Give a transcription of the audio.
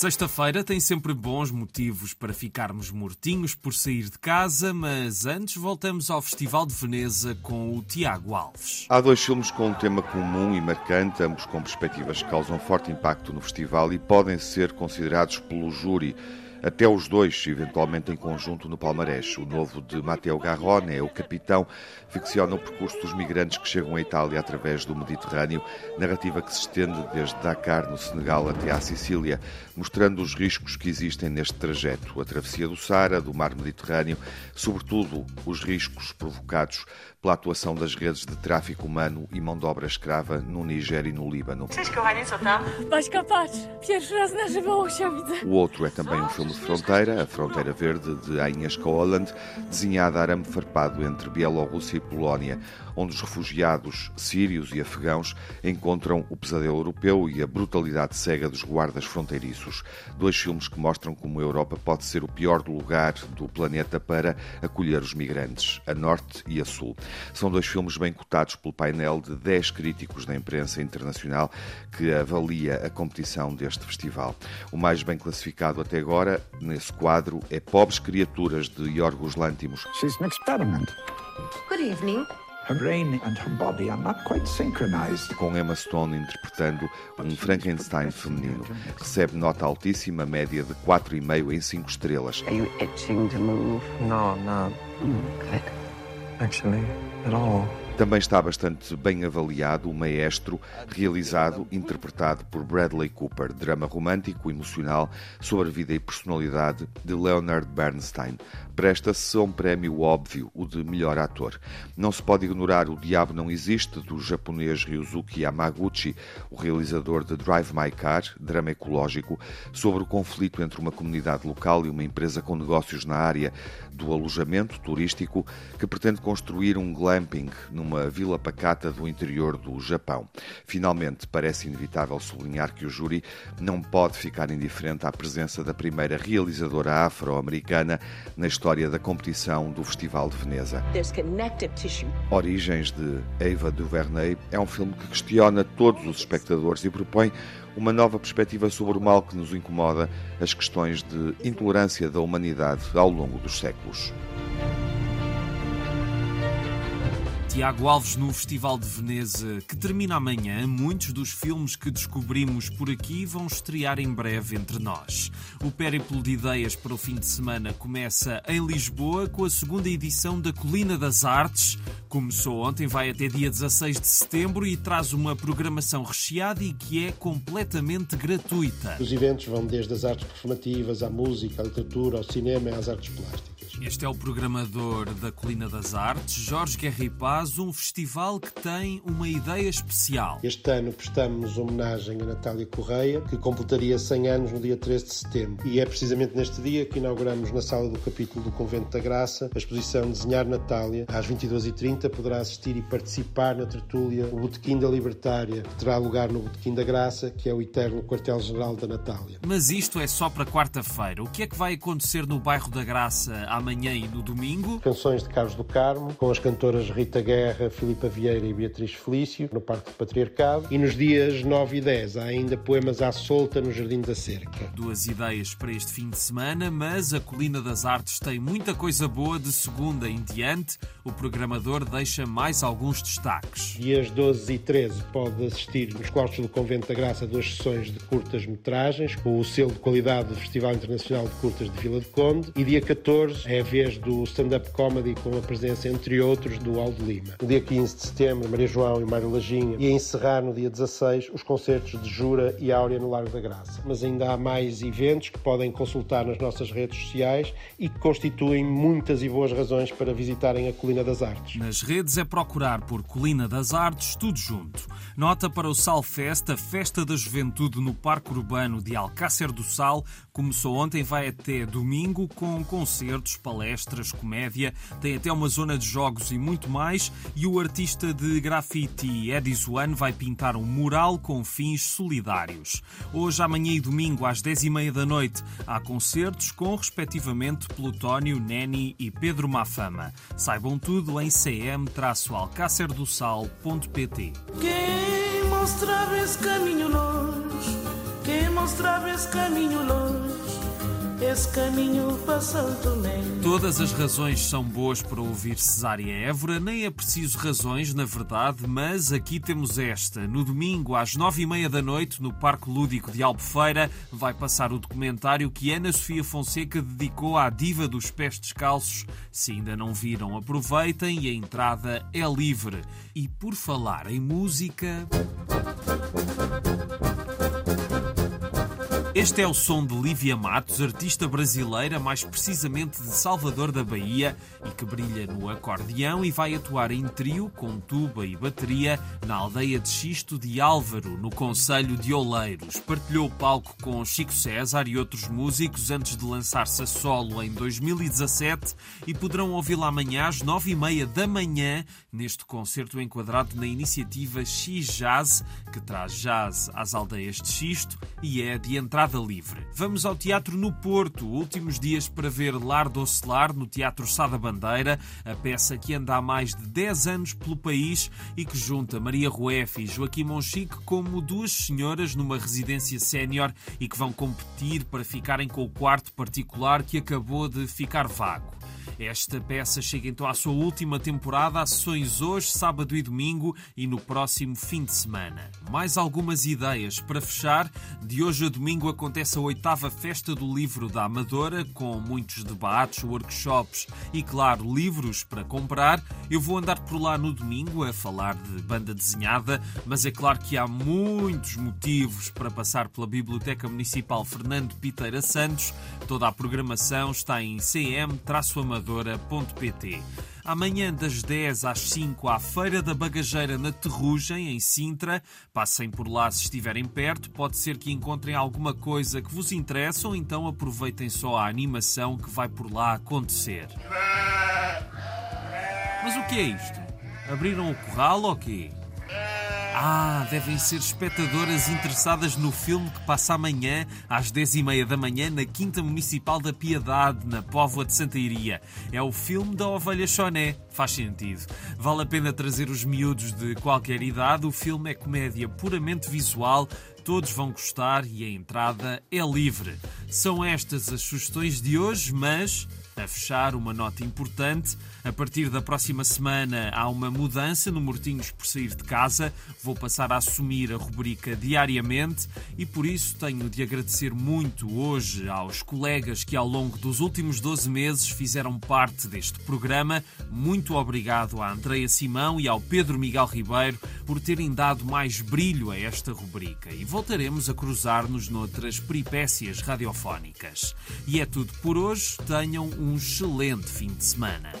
Sexta-feira tem sempre bons motivos para ficarmos mortinhos por sair de casa, mas antes voltamos ao Festival de Veneza com o Tiago Alves. Há dois filmes com um tema comum e marcante, ambos com perspectivas que causam forte impacto no festival e podem ser considerados pelo júri até os dois, eventualmente em conjunto no palmarés. O novo de Matteo Garrone é o capitão, ficciona o percurso dos migrantes que chegam à Itália através do Mediterrâneo, narrativa que se estende desde Dakar, no Senegal, até à Sicília, mostrando os riscos que existem neste trajeto, a travessia do Sara, do mar Mediterrâneo, sobretudo os riscos provocados pela atuação das redes de tráfico humano e mão de obra escrava no Nigéria e no Líbano. O outro é também um filme de fronteira, A Fronteira Verde, de Agnieszka Holland, desenhada a arame farpado entre Bielorrússia e Polónia, onde os refugiados sírios e afegãos encontram o pesadelo europeu e a brutalidade cega dos guardas fronteiriços. Dois filmes que mostram como a Europa pode ser o pior lugar do planeta para acolher os migrantes, a norte e a sul. São dois filmes bem cotados pelo painel de 10 críticos da imprensa internacional que avalia a competição deste festival. O mais bem classificado até agora, nesse quadro, é Pobres Criaturas, de Yorgos Lantimos. She's an experiment. Good evening. Her brain and her body are not quite synchronized. Com Emma Stone interpretando um Frankenstein feminino. Recebe nota altíssima, média de 4,5 em 5 estrelas. Are you itching to move? No, not Good. actually at all. Também está bastante bem avaliado o Maestro, realizado, interpretado por Bradley Cooper, drama romântico emocional sobre a vida e personalidade de Leonard Bernstein. Presta-se a um prémio óbvio, o de melhor ator. Não se pode ignorar O Diabo Não Existe, do japonês Ryuzuki Yamaguchi, o realizador de Drive My Car, drama ecológico, sobre o conflito entre uma comunidade local e uma empresa com negócios na área do alojamento turístico que pretende construir um glamping numa vila pacata do interior do Japão. Finalmente, parece inevitável sublinhar que o júri não pode ficar indiferente à presença da primeira realizadora afro-americana na história da competição do Festival de Veneza. Origens de Eva DuVernay é um filme que questiona todos os espectadores e propõe uma nova perspectiva sobre o mal que nos incomoda, as questões de intolerância da humanidade ao longo dos séculos. Tiago Alves no Festival de Veneza, que termina amanhã. Muitos dos filmes que descobrimos por aqui vão estrear em breve entre nós. O périplo de ideias para o fim de semana começa em Lisboa com a segunda edição da Colina das Artes. Começou ontem, vai até dia 16 de setembro e traz uma programação recheada e que é completamente gratuita. Os eventos vão desde as artes performativas à música, à literatura, ao cinema e às artes plásticas. Este é o programador da Colina das Artes, Jorge Guerra e Paz, um festival que tem uma ideia especial. Este ano prestamos homenagem a Natália Correia, que completaria 100 anos no dia 13 de setembro. E é precisamente neste dia que inauguramos na sala do capítulo do Convento da Graça a exposição Desenhar Natália. Às 22h30 poderá assistir e participar na tertúlia O Botequim da Libertária, que terá lugar no Botequim da Graça, que é o eterno quartel-general da Natália. Mas isto é só para quarta-feira. O que é que vai acontecer no bairro da Graça amanhã e no domingo? Canções de Carlos do Carmo, com as cantoras Rita Guerra, Filipa Vieira e Beatriz Felício, no Parque do Patriarcado. E nos dias 9 e 10 há ainda poemas à solta no Jardim da Cerca. Duas ideias para este fim de semana, mas a Colina das Artes tem muita coisa boa de segunda em diante. O programador deixa mais alguns destaques. Dias 12 e 13 pode assistir nos quartos do Convento da Graça duas sessões de curtas-metragens, com o selo de qualidade do Festival Internacional de Curtas de Vila de Conde. E dia 14 é a vez do stand-up comedy, com a presença, entre outros, do Aldo Lima. No dia 15 de setembro, Maria João e Mário Lajinha. E a encerrar no dia 16 os concertos de Jura e Áurea no Largo da Graça. Mas ainda há mais eventos que podem consultar nas nossas redes sociais e que constituem muitas e boas razões para visitarem a Colina das Artes. Nas redes é procurar por Colina das Artes, tudo junto. Nota para o Salfest, a festa da juventude no Parque Urbano de Alcácer do Sal. Começou ontem, vai até domingo com concertos, palestras, comédia, tem até uma zona de jogos e muito mais. E o artista de grafite Edis One vai pintar um mural com fins solidários. Hoje, amanhã e domingo, às 10h30 da noite, há concertos com, respectivamente, Plutónio, Neni e Pedro Mafama. Saibam tudo em cm-alcacerdosal.pt. Quem mostrar esse caminho longe, quem mostrar esse caminho longe esse caminho São Tomé. Todas as razões são boas para ouvir Cesária Évora, nem é preciso razões, na verdade, mas aqui temos esta. No domingo, às nove e meia da noite, no Parque Lúdico de Albufeira, vai passar o documentário que Ana Sofia Fonseca dedicou à diva dos pés descalços. Se ainda não viram, aproveitem e a entrada é livre. E por falar em música. Este é o som de Lívia Matos, artista brasileira, mais precisamente de Salvador da Bahia, e que brilha no acordeão e vai atuar em trio, com tuba e bateria, na aldeia de Xisto de Álvaro, no Conselho de Oleiros. Partilhou o palco com Chico César e outros músicos antes de lançar-se a solo em 2017 e poderão ouvi-la amanhã às nove e meia da manhã, neste concerto enquadrado na iniciativa X Jazz, que traz jazz às aldeias de Xisto e é de entrada entrada livre. Vamos ao Teatro no Porto, últimos dias para ver Lar do no Teatro Sada Bandeira, a peça que anda há mais de 10 anos pelo país e que junta Maria Rueff e Joaquim Monchique como duas senhoras numa residência sénior e que vão competir para ficarem com o quarto particular que acabou de ficar vago. Esta peça chega então à sua última temporada, há sessões hoje, sábado e domingo e no próximo fim de semana. Mais algumas ideias para fechar. De hoje a domingo acontece a oitava Festa do Livro da Amadora, com muitos debates, workshops e, claro, livros para comprar. Eu vou andar por lá no domingo a falar de banda desenhada, mas é claro que há muitos motivos para passar pela Biblioteca Municipal Fernando Piteira Santos. Toda a programação está em cm-amadora amadora.pt. Amanhã, das 10 às 5, à Feira da Bagageira na Terrugem, em Sintra. Passem por lá se estiverem perto. Pode ser que encontrem alguma coisa que vos interessa ou então aproveitem só a animação que vai por lá acontecer. Mas o que é isto? Abriram o corral ou quê? Ah, devem ser espectadoras interessadas no filme que passa amanhã às 10h30 da manhã na Quinta Municipal da Piedade, na Póvoa de Santa Iria. É o filme da Ovelha Choné. Faz sentido. Vale a pena trazer os miúdos de qualquer idade. O filme é comédia puramente visual, todos vão gostar e a entrada é livre. São estas as sugestões de hoje, mas a fechar, uma nota importante. A partir da próxima semana há uma mudança no Mortinhos por sair de casa. Vou passar a assumir a rubrica diariamente e por isso tenho de agradecer muito hoje aos colegas que ao longo dos últimos 12 meses fizeram parte deste programa. Muito obrigado à Andreia Simão e ao Pedro Miguel Ribeiro por terem dado mais brilho a esta rubrica. E voltaremos a cruzar-nos noutras peripécias radiofónicas. E é tudo por hoje. Tenham um excelente fim de semana.